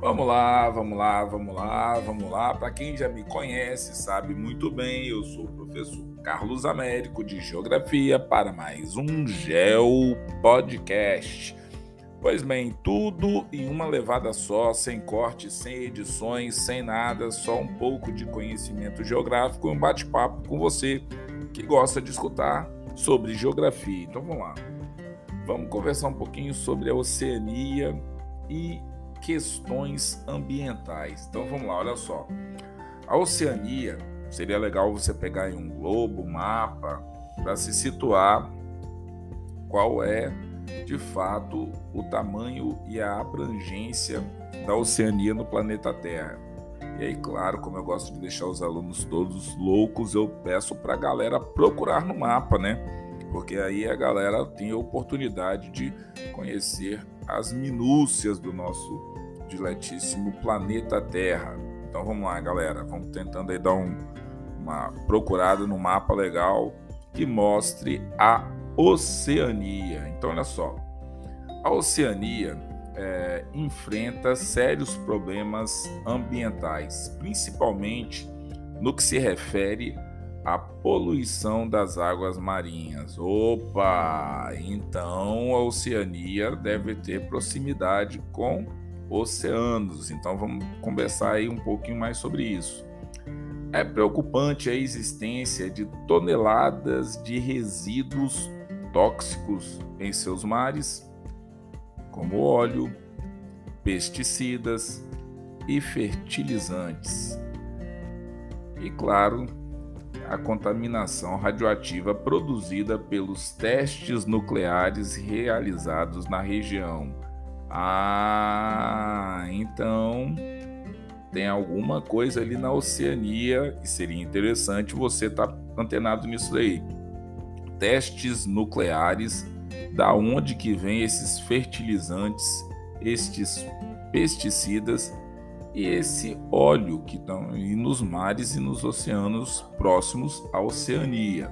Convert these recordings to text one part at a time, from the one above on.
Vamos lá, vamos lá, vamos lá, vamos lá. Para quem já me conhece, sabe muito bem, eu sou o professor Carlos Américo de Geografia para mais um Geo Podcast. Pois bem, tudo em uma levada só, sem cortes, sem edições, sem nada, só um pouco de conhecimento geográfico e um bate-papo com você que gosta de escutar sobre geografia. Então vamos lá. Vamos conversar um pouquinho sobre a Oceania e questões ambientais. Então vamos lá, olha só. A Oceania seria legal você pegar em um globo, mapa, para se situar qual é de fato o tamanho e a abrangência da Oceania no planeta Terra. E aí, claro, como eu gosto de deixar os alunos todos loucos, eu peço para a galera procurar no mapa, né? Porque aí a galera tem a oportunidade de conhecer as minúcias do nosso diletíssimo planeta Terra. Então vamos lá, galera, vamos tentando aí dar um, uma procurada no mapa legal que mostre a Oceania. Então olha só, a Oceania é, enfrenta sérios problemas ambientais, principalmente no que se refere à poluição das águas marinhas. Opa! Então a Oceania deve ter proximidade com oceanos. Então vamos conversar aí um pouquinho mais sobre isso. É preocupante a existência de toneladas de resíduos tóxicos em seus mares, como óleo, pesticidas e fertilizantes. E claro, a contaminação radioativa produzida pelos testes nucleares realizados na região ah, então tem alguma coisa ali na Oceania e seria interessante você estar tá antenado nisso aí. Testes nucleares, da onde que vem esses fertilizantes, estes pesticidas e esse óleo que estão nos mares e nos oceanos próximos à Oceania.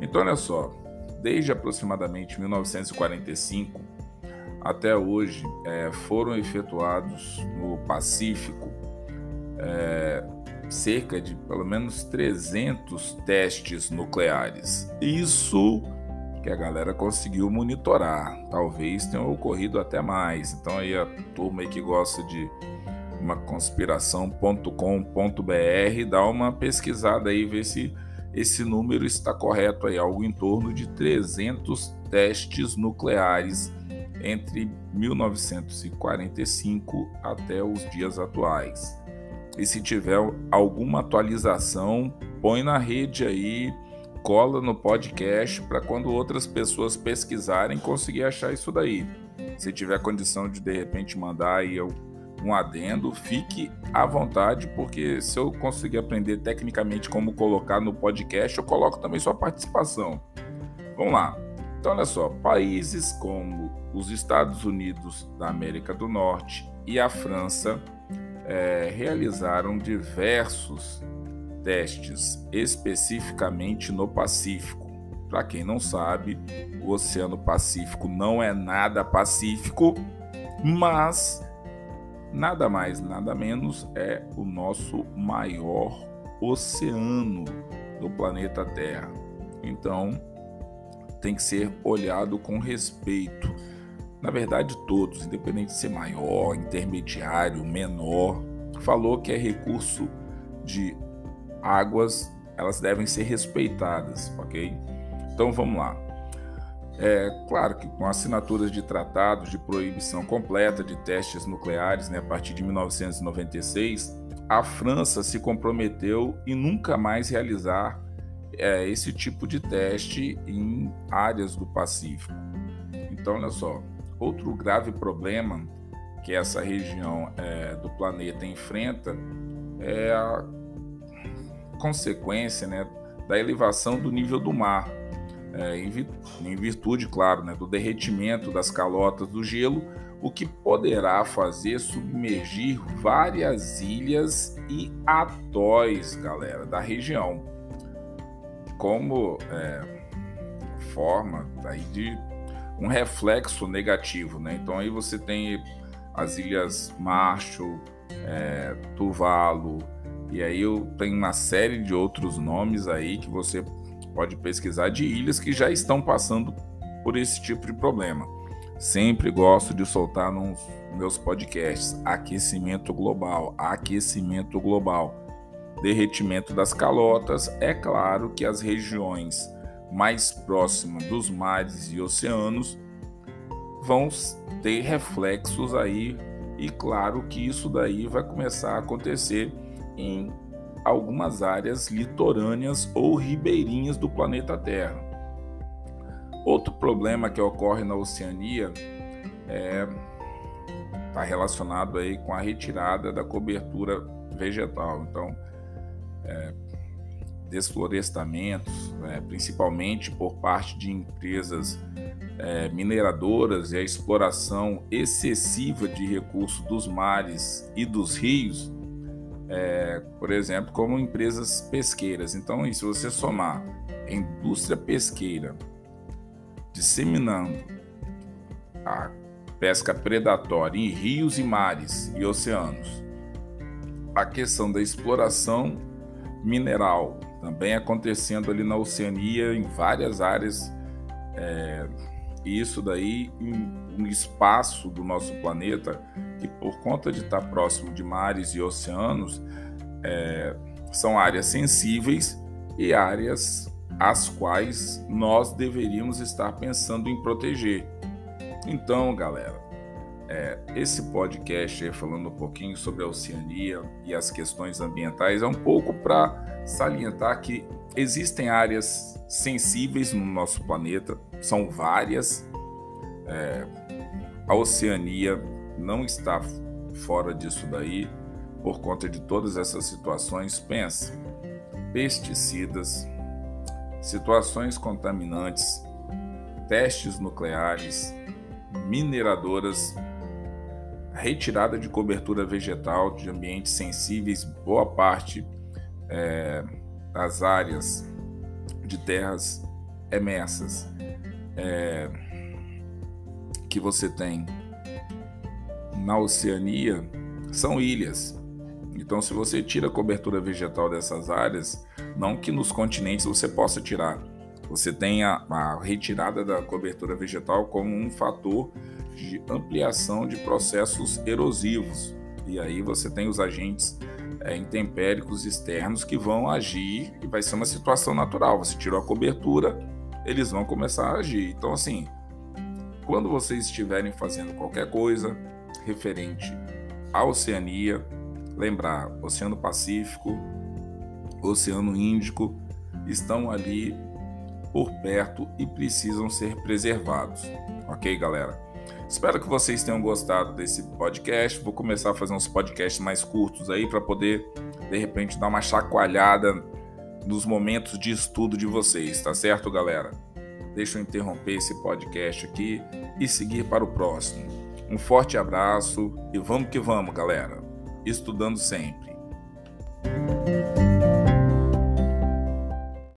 Então olha só, desde aproximadamente 1945 até hoje é, foram efetuados no Pacífico é, cerca de pelo menos 300 testes nucleares. Isso que a galera conseguiu monitorar. Talvez tenha ocorrido até mais. Então aí a turma aí que gosta de uma conspiração.com.br dá uma pesquisada aí ver se esse número está correto aí, algo em torno de 300 testes nucleares entre 1945 até os dias atuais. E se tiver alguma atualização, põe na rede aí, cola no podcast para quando outras pessoas pesquisarem conseguir achar isso daí. Se tiver condição de de repente mandar aí um adendo, fique à vontade, porque se eu conseguir aprender tecnicamente como colocar no podcast, eu coloco também sua participação. Vamos lá. Então, olha só, países como os Estados Unidos da América do Norte e a França é, realizaram diversos testes, especificamente no Pacífico. Para quem não sabe, o Oceano Pacífico não é nada pacífico, mas nada mais, nada menos é o nosso maior oceano do planeta Terra. Então, tem que ser olhado com respeito. Na verdade, todos, independente de ser maior, intermediário, menor, falou que é recurso de águas, elas devem ser respeitadas, ok? Então vamos lá. É claro que com assinaturas de tratados de proibição completa de testes nucleares, né, a partir de 1996, a França se comprometeu em nunca mais realizar é, esse tipo de teste em áreas do Pacífico. Então, olha só, outro grave problema que essa região é, do planeta enfrenta é a consequência né, da elevação do nível do mar, é, em virtude, claro, né, do derretimento das calotas do gelo, o que poderá fazer submergir várias ilhas e atóis, galera, da região como é, forma aí de um reflexo negativo, né? Então aí você tem as ilhas Marshall, é, Tuvalu, e aí tenho uma série de outros nomes aí que você pode pesquisar de ilhas que já estão passando por esse tipo de problema. Sempre gosto de soltar nos meus podcasts aquecimento global, aquecimento global, derretimento das calotas. É claro que as regiões mais próximas dos mares e oceanos vão ter reflexos aí e claro que isso daí vai começar a acontecer em algumas áreas litorâneas ou ribeirinhas do planeta Terra. Outro problema que ocorre na Oceania é está relacionado aí com a retirada da cobertura vegetal. Então, é, desflorestamentos, é, principalmente por parte de empresas é, mineradoras e a exploração excessiva de recursos dos mares e dos rios, é, por exemplo, como empresas pesqueiras. Então, se você somar a indústria pesqueira disseminando a pesca predatória em rios e mares e oceanos, a questão da exploração mineral também acontecendo ali na Oceania, em várias áreas, é, isso daí um espaço do nosso planeta que, por conta de estar próximo de mares e oceanos, é, são áreas sensíveis e áreas as quais nós deveríamos estar pensando em proteger. Então, galera, é, esse podcast falando um pouquinho sobre a Oceania e as questões ambientais é um pouco para salientar que existem áreas sensíveis no nosso planeta, são várias. É, a Oceania não está fora disso daí por conta de todas essas situações. Pense, pesticidas, situações contaminantes, testes nucleares, mineradoras, retirada de cobertura vegetal de ambientes sensíveis, boa parte é, das áreas de terras emersas é, que você tem na Oceania são ilhas. Então, se você tira a cobertura vegetal dessas áreas, não que nos continentes você possa tirar, você tem a, a retirada da cobertura vegetal como um fator de ampliação de processos erosivos. E aí você tem os agentes é, intempéricos externos que vão agir e vai ser uma situação natural. Você tirou a cobertura, eles vão começar a agir. Então, assim, quando vocês estiverem fazendo qualquer coisa referente à Oceania, lembrar: Oceano Pacífico, Oceano Índico estão ali por perto e precisam ser preservados. Ok, galera? Espero que vocês tenham gostado desse podcast. Vou começar a fazer uns podcasts mais curtos aí para poder, de repente, dar uma chacoalhada nos momentos de estudo de vocês, tá certo, galera? Deixa eu interromper esse podcast aqui e seguir para o próximo. Um forte abraço e vamos que vamos, galera. Estudando sempre.